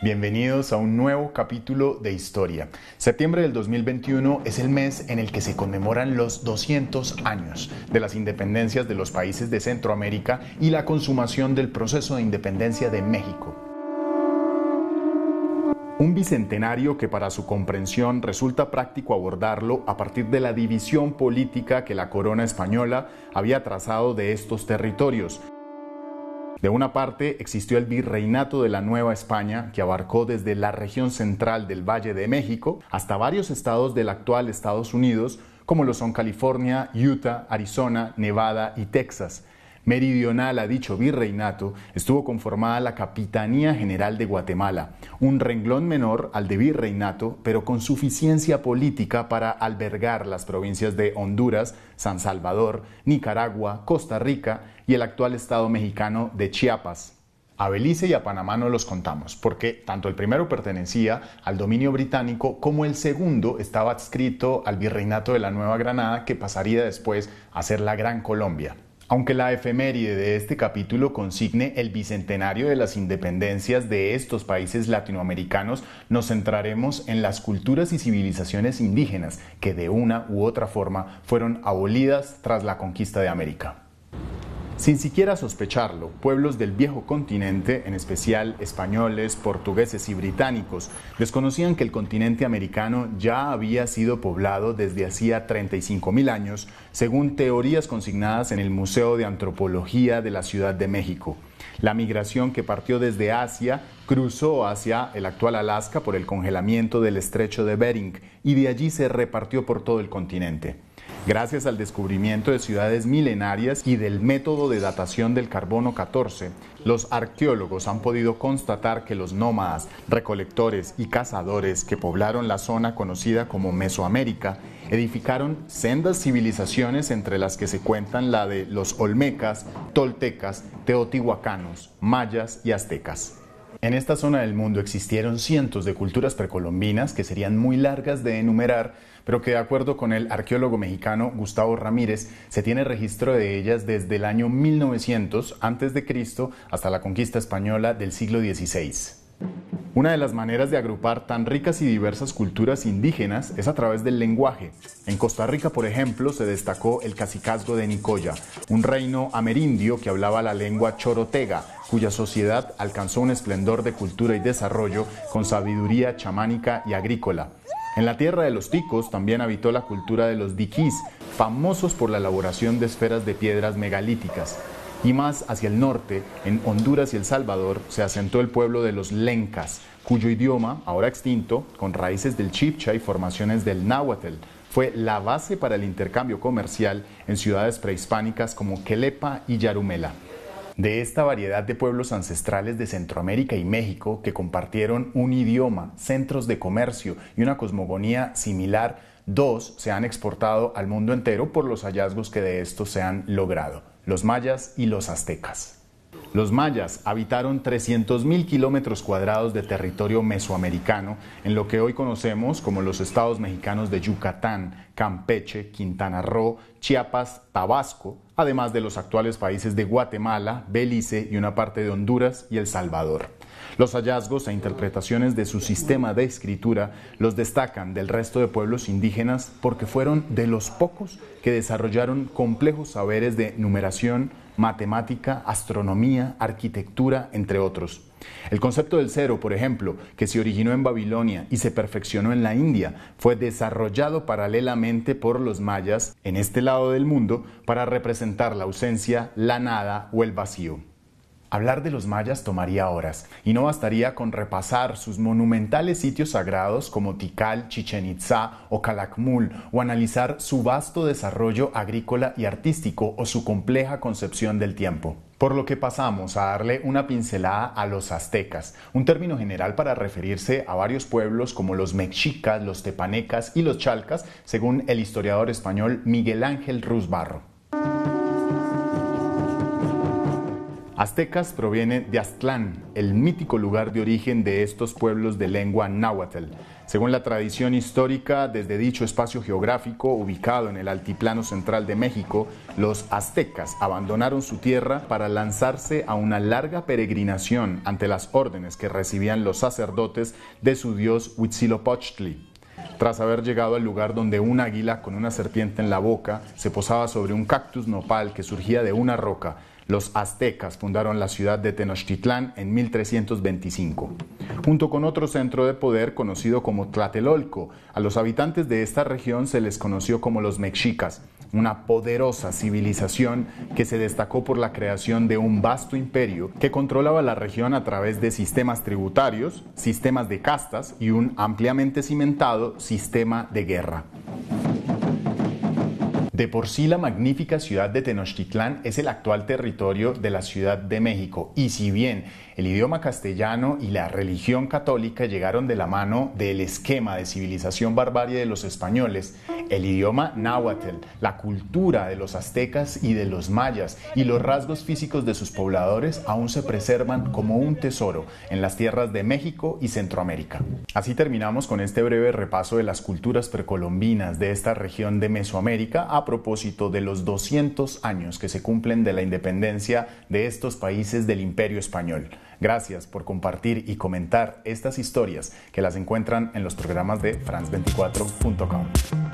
Bienvenidos a un nuevo capítulo de historia. Septiembre del 2021 es el mes en el que se conmemoran los 200 años de las independencias de los países de Centroamérica y la consumación del proceso de independencia de México. Un bicentenario que para su comprensión resulta práctico abordarlo a partir de la división política que la corona española había trazado de estos territorios de una parte existió el virreinato de la Nueva España, que abarcó desde la región central del Valle de México hasta varios estados del actual Estados Unidos, como lo son California, Utah, Arizona, Nevada y Texas. Meridional a dicho virreinato estuvo conformada la Capitanía General de Guatemala, un renglón menor al de virreinato, pero con suficiencia política para albergar las provincias de Honduras, San Salvador, Nicaragua, Costa Rica y el actual Estado mexicano de Chiapas. A Belice y a Panamá no los contamos, porque tanto el primero pertenecía al dominio británico como el segundo estaba adscrito al virreinato de la Nueva Granada, que pasaría después a ser la Gran Colombia. Aunque la efeméride de este capítulo consigne el bicentenario de las independencias de estos países latinoamericanos, nos centraremos en las culturas y civilizaciones indígenas que de una u otra forma fueron abolidas tras la conquista de América. Sin siquiera sospecharlo, pueblos del viejo continente, en especial españoles, portugueses y británicos, desconocían que el continente americano ya había sido poblado desde hacía 35.000 años, según teorías consignadas en el Museo de Antropología de la Ciudad de México. La migración que partió desde Asia cruzó hacia el actual Alaska por el congelamiento del estrecho de Bering y de allí se repartió por todo el continente. Gracias al descubrimiento de ciudades milenarias y del método de datación del carbono 14, los arqueólogos han podido constatar que los nómadas, recolectores y cazadores que poblaron la zona conocida como Mesoamérica edificaron sendas civilizaciones entre las que se cuentan la de los olmecas, toltecas, teotihuacanos, mayas y aztecas. En esta zona del mundo existieron cientos de culturas precolombinas que serían muy largas de enumerar, pero que de acuerdo con el arqueólogo mexicano Gustavo Ramírez, se tiene registro de ellas desde el año 1900 a.C. hasta la conquista española del siglo XVI. Una de las maneras de agrupar tan ricas y diversas culturas indígenas es a través del lenguaje. En Costa Rica, por ejemplo, se destacó el cacicazgo de Nicoya, un reino amerindio que hablaba la lengua chorotega, cuya sociedad alcanzó un esplendor de cultura y desarrollo con sabiduría chamánica y agrícola. En la tierra de los ticos también habitó la cultura de los diquís, famosos por la elaboración de esferas de piedras megalíticas. Y más hacia el norte, en Honduras y El Salvador, se asentó el pueblo de los lencas, cuyo idioma, ahora extinto, con raíces del chipcha y formaciones del náhuatl, fue la base para el intercambio comercial en ciudades prehispánicas como Quelepa y Yarumela. De esta variedad de pueblos ancestrales de Centroamérica y México que compartieron un idioma, centros de comercio y una cosmogonía similar, dos se han exportado al mundo entero por los hallazgos que de estos se han logrado los mayas y los aztecas. Los mayas habitaron 300.000 kilómetros cuadrados de territorio mesoamericano en lo que hoy conocemos como los estados mexicanos de Yucatán, Campeche, Quintana Roo, Chiapas, Tabasco, además de los actuales países de Guatemala, Belice y una parte de Honduras y El Salvador. Los hallazgos e interpretaciones de su sistema de escritura los destacan del resto de pueblos indígenas porque fueron de los pocos que desarrollaron complejos saberes de numeración, matemática, astronomía, arquitectura, entre otros. El concepto del cero, por ejemplo, que se originó en Babilonia y se perfeccionó en la India, fue desarrollado paralelamente por los mayas en este lado del mundo para representar la ausencia, la nada o el vacío. Hablar de los mayas tomaría horas y no bastaría con repasar sus monumentales sitios sagrados como Tikal, Chichen Itza o Calakmul o analizar su vasto desarrollo agrícola y artístico o su compleja concepción del tiempo. Por lo que pasamos a darle una pincelada a los aztecas, un término general para referirse a varios pueblos como los mexicas, los tepanecas y los chalcas, según el historiador español Miguel Ángel Rusbarro. Aztecas proviene de Aztlán, el mítico lugar de origen de estos pueblos de lengua náhuatl. Según la tradición histórica, desde dicho espacio geográfico, ubicado en el altiplano central de México, los aztecas abandonaron su tierra para lanzarse a una larga peregrinación ante las órdenes que recibían los sacerdotes de su dios Huitzilopochtli. Tras haber llegado al lugar donde un águila con una serpiente en la boca se posaba sobre un cactus nopal que surgía de una roca, los aztecas fundaron la ciudad de Tenochtitlán en 1325, junto con otro centro de poder conocido como Tlatelolco. A los habitantes de esta región se les conoció como los mexicas, una poderosa civilización que se destacó por la creación de un vasto imperio que controlaba la región a través de sistemas tributarios, sistemas de castas y un ampliamente cimentado sistema de guerra. De por sí la magnífica ciudad de Tenochtitlán es el actual territorio de la Ciudad de México y si bien el idioma castellano y la religión católica llegaron de la mano del esquema de civilización barbarie de los españoles. El idioma náhuatl, la cultura de los aztecas y de los mayas y los rasgos físicos de sus pobladores aún se preservan como un tesoro en las tierras de México y Centroamérica. Así terminamos con este breve repaso de las culturas precolombinas de esta región de Mesoamérica a propósito de los 200 años que se cumplen de la independencia de estos países del Imperio Español. Gracias por compartir y comentar estas historias que las encuentran en los programas de france24.com.